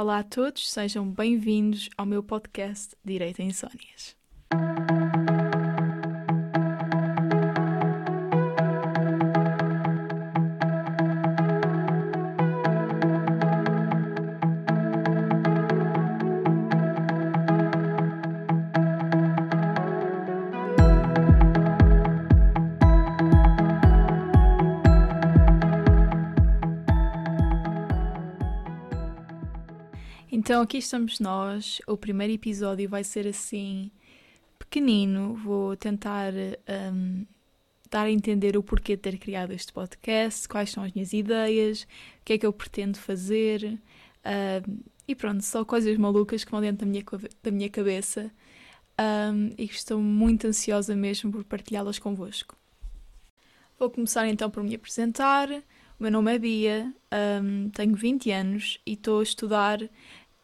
Olá a todos, sejam bem-vindos ao meu podcast Direito a Insónias. Então aqui estamos nós. O primeiro episódio vai ser assim pequenino. Vou tentar um, dar a entender o porquê de ter criado este podcast, quais são as minhas ideias, o que é que eu pretendo fazer. Um, e pronto, só coisas malucas que vão dentro da minha, da minha cabeça. Um, e estou muito ansiosa mesmo por partilhá-las convosco. Vou começar então por me apresentar. O meu nome é Bia, um, tenho 20 anos e estou a estudar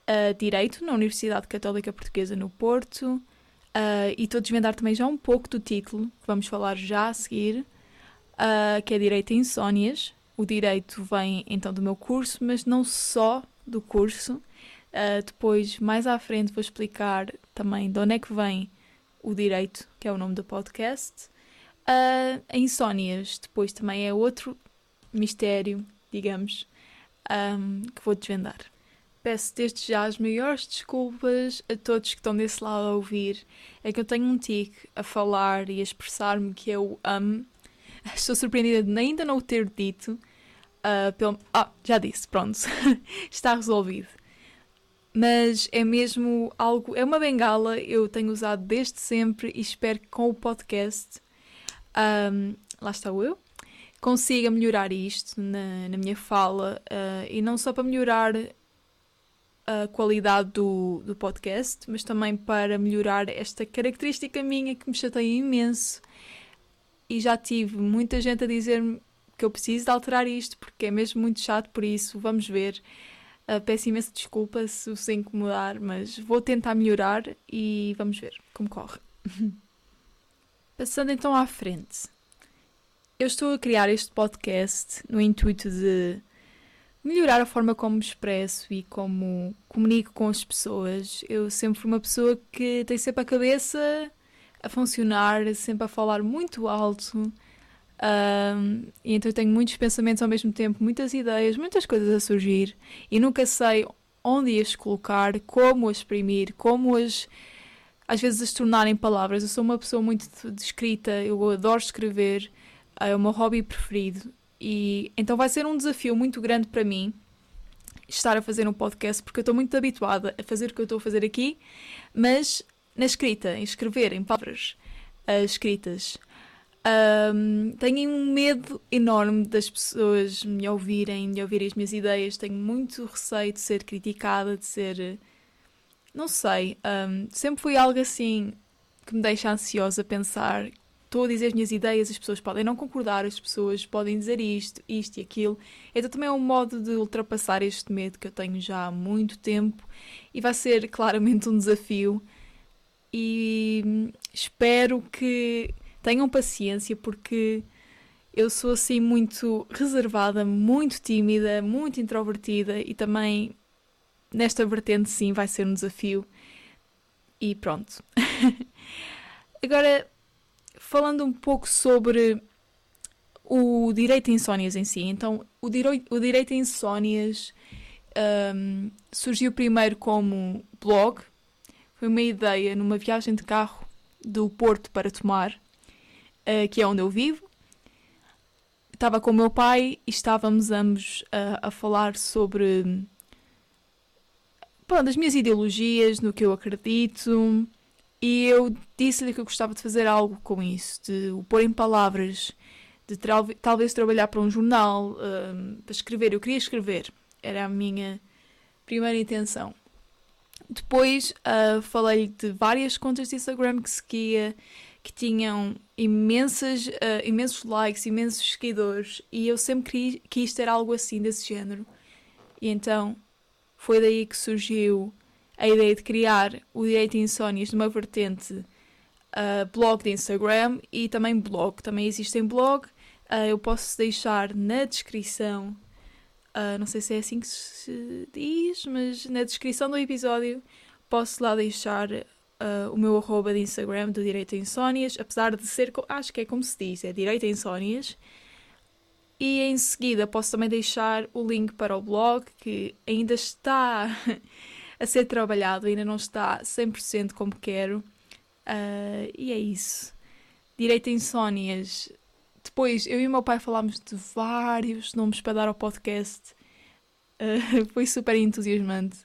uh, Direito na Universidade Católica Portuguesa no Porto uh, e estou a desvendar também já um pouco do título, que vamos falar já a seguir, uh, que é Direito em Insónias. O Direito vem então do meu curso, mas não só do curso. depois, mais à frente, vou explicar também de onde é que vem o Direito, que é o nome do podcast. Insónias, depois também é outro mistério, digamos, um, que vou desvendar. Peço desde já as maiores desculpas a todos que estão desse lado a ouvir. É que eu tenho um tique a falar e a expressar-me que eu amo. Estou surpreendida de ainda não o ter dito. Uh, pelo... Ah, já disse, pronto. Está resolvido. Mas é mesmo algo. É uma bengala, eu tenho usado desde sempre e espero que com o podcast. Um, lá está eu. Consiga melhorar isto na, na minha fala uh, e não só para melhorar a qualidade do, do podcast, mas também para melhorar esta característica minha que me chateia imenso. E já tive muita gente a dizer-me que eu preciso de alterar isto porque é mesmo muito chato, por isso vamos ver. Uh, peço imensa desculpa se os incomodar, mas vou tentar melhorar e vamos ver como corre. Passando então à frente. Eu estou a criar este podcast no intuito de melhorar a forma como me expresso e como comunico com as pessoas. Eu sempre fui uma pessoa que tem sempre a cabeça a funcionar, sempre a falar muito alto. Um, e então eu tenho muitos pensamentos ao mesmo tempo, muitas ideias, muitas coisas a surgir e nunca sei onde as colocar, como as exprimir, como as às vezes as tornar em palavras. Eu sou uma pessoa muito de escrita, eu adoro escrever, é o meu hobby preferido e então vai ser um desafio muito grande para mim estar a fazer um podcast, porque eu estou muito habituada a fazer o que eu estou a fazer aqui, mas na escrita, em escrever, em palavras uh, escritas. Um, tenho um medo enorme das pessoas me ouvirem, de ouvirem as minhas ideias. Tenho muito receio de ser criticada, de ser. Não sei. Um, sempre fui algo assim que me deixa ansiosa pensar estou a dizer as minhas ideias, as pessoas podem não concordar, as pessoas podem dizer isto, isto e aquilo. Então também é um modo de ultrapassar este medo que eu tenho já há muito tempo e vai ser claramente um desafio. E espero que tenham paciência porque eu sou assim muito reservada, muito tímida, muito introvertida e também nesta vertente sim vai ser um desafio. E pronto. Agora falando um pouco sobre o direito a insónias em si. Então, o, direi o direito a insónias um, surgiu primeiro como blog. Foi uma ideia numa viagem de carro do Porto para Tomar, uh, que é onde eu vivo. Estava com o meu pai e estávamos ambos uh, a falar sobre pronto, as minhas ideologias, no que eu acredito, e eu disse-lhe que eu gostava de fazer algo com isso, de o pôr em palavras, de talvez trabalhar para um jornal, um, para escrever. Eu queria escrever, era a minha primeira intenção. Depois uh, falei de várias contas de Instagram que seguia, que tinham imensas, uh, imensos likes, imensos seguidores, e eu sempre quis, quis ter algo assim desse género. E então foi daí que surgiu a ideia de criar o Direito Insónias numa vertente uh, blog de Instagram e também blog. Também existe em blog. Uh, eu posso deixar na descrição Uh, não sei se é assim que se diz, mas na descrição do episódio posso lá deixar uh, o meu arroba de Instagram do Direito a Insónias, apesar de ser, acho que é como se diz, é Direito a Insónias. E em seguida posso também deixar o link para o blog que ainda está a ser trabalhado, ainda não está 100% como quero. Uh, e é isso. Direito a Insónias depois, eu e o meu pai falámos de vários nomes para dar ao podcast. Uh, foi super entusiasmante.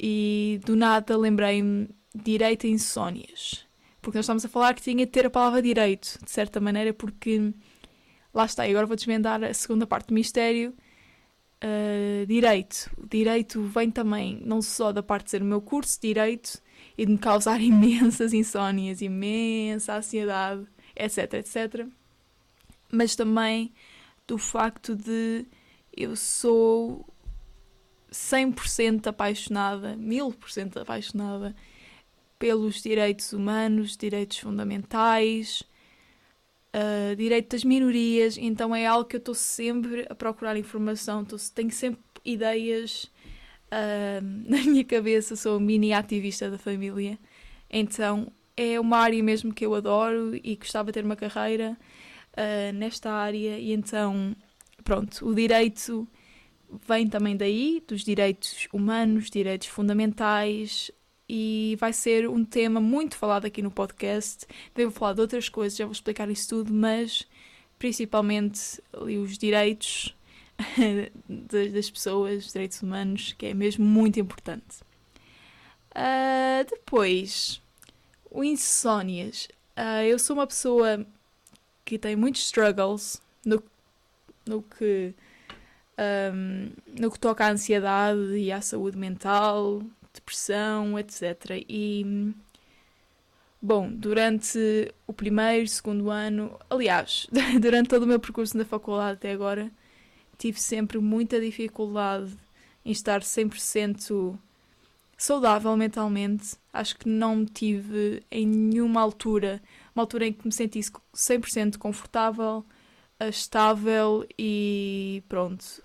E do nada lembrei-me direito a insónias. Porque nós estamos a falar que tinha de ter a palavra direito, de certa maneira, porque lá está, e agora vou desvendar a segunda parte do mistério. Uh, direito. Direito vem também não só da parte de ser o meu curso de direito e de me causar imensas insónias, imensa ansiedade, etc, etc mas também do facto de eu sou 100% apaixonada, 1000% apaixonada pelos direitos humanos, direitos fundamentais, uh, direito das minorias, então é algo que eu estou sempre a procurar informação, tô, tenho sempre ideias uh, na minha cabeça, sou mini ativista da família, então é uma área mesmo que eu adoro e gostava de ter uma carreira uh, nesta área. E então, pronto, o direito vem também daí, dos direitos humanos, direitos fundamentais e vai ser um tema muito falado aqui no podcast. Devo falar de outras coisas, já vou explicar isso tudo, mas principalmente ali os direitos das pessoas, os direitos humanos, que é mesmo muito importante. Uh, depois, o insónias. Uh, eu sou uma pessoa que tem muitos struggles no, no que um, no que toca à ansiedade e à saúde mental, depressão, etc. E bom, durante o primeiro, segundo ano, aliás, durante todo o meu percurso na faculdade até agora, tive sempre muita dificuldade em estar 100% saudável mentalmente. Acho que não tive em nenhuma altura uma altura em que me sentisse 100% confortável, eh, estável e pronto.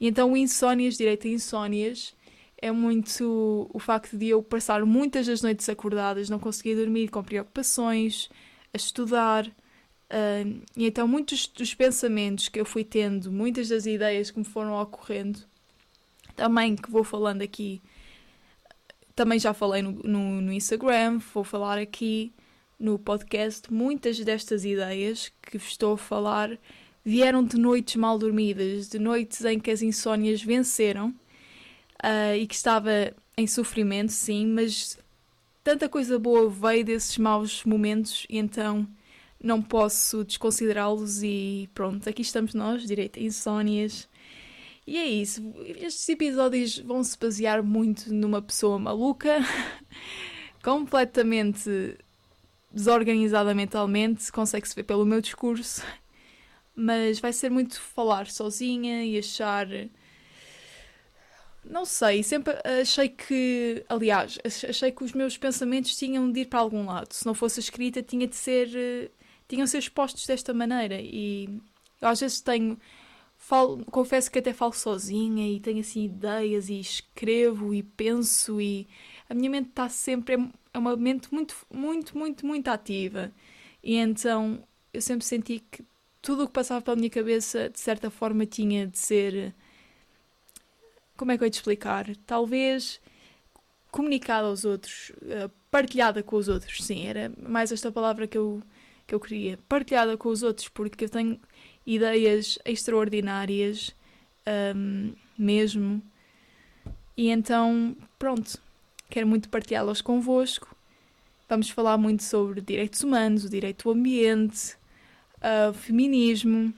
E então insónias, direito a insónias, é muito o facto de eu passar muitas das noites acordadas, não conseguir dormir com preocupações, a estudar. Uh, e então muitos dos pensamentos que eu fui tendo, muitas das ideias que me foram ocorrendo, também que vou falando aqui, também já falei no, no, no Instagram, vou falar aqui, no podcast, muitas destas ideias que estou a falar vieram de noites mal dormidas, de noites em que as insónias venceram uh, e que estava em sofrimento, sim, mas tanta coisa boa veio desses maus momentos e então não posso desconsiderá-los e pronto, aqui estamos nós, direito a insónias. E é isso, estes episódios vão se basear muito numa pessoa maluca, completamente desorganizada mentalmente, consegue-se ver pelo meu discurso, mas vai ser muito falar sozinha e achar. Não sei, sempre achei que. Aliás, achei que os meus pensamentos tinham de ir para algum lado. Se não fosse escrita, tinha de ser. tinham de ser expostos desta maneira. E eu às vezes tenho. Falo, confesso que até falo sozinha e tenho assim ideias e escrevo e penso e a minha mente está sempre é uma mente muito, muito, muito, muito ativa. E então eu sempre senti que tudo o que passava pela minha cabeça, de certa forma, tinha de ser. Como é que eu ia te explicar? Talvez comunicada aos outros, eh, partilhada com os outros. Sim, era mais esta palavra que eu, que eu queria. Partilhada com os outros, porque eu tenho ideias extraordinárias, um, mesmo. E então, pronto, quero muito partilhá-las convosco. Vamos falar muito sobre direitos humanos, o direito ao ambiente, uh, feminismo,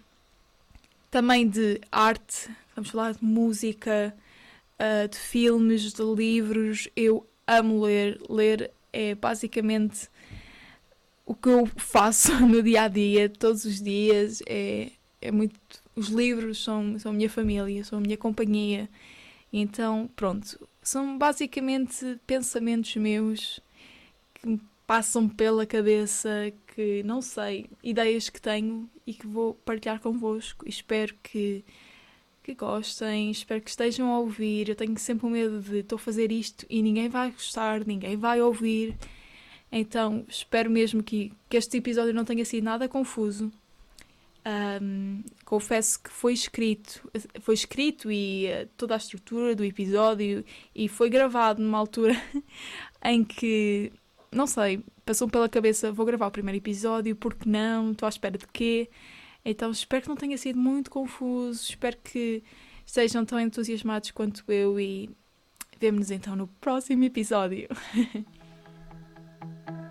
também de arte, vamos falar de música, uh, de filmes, de livros. Eu amo ler. Ler é basicamente o que eu faço no dia a dia, todos os dias. É, é muito. Os livros são, são a minha família, são a minha companhia. Então, pronto, são basicamente pensamentos meus que me passam pela cabeça, que não sei, ideias que tenho e que vou partilhar convosco. Espero que, que gostem, espero que estejam a ouvir. Eu tenho sempre o medo de estou a fazer isto e ninguém vai gostar, ninguém vai ouvir. Então espero mesmo que, que este episódio não tenha sido nada confuso. Um, confesso que foi escrito, foi escrito e uh, toda a estrutura do episódio e foi gravado numa altura em que, não sei, passou pela cabeça, vou gravar o primeiro episódio, porque não, estou à espera de quê? Então espero que não tenha sido muito confuso, espero que sejam tão entusiasmados quanto eu e vemo-nos então no próximo episódio.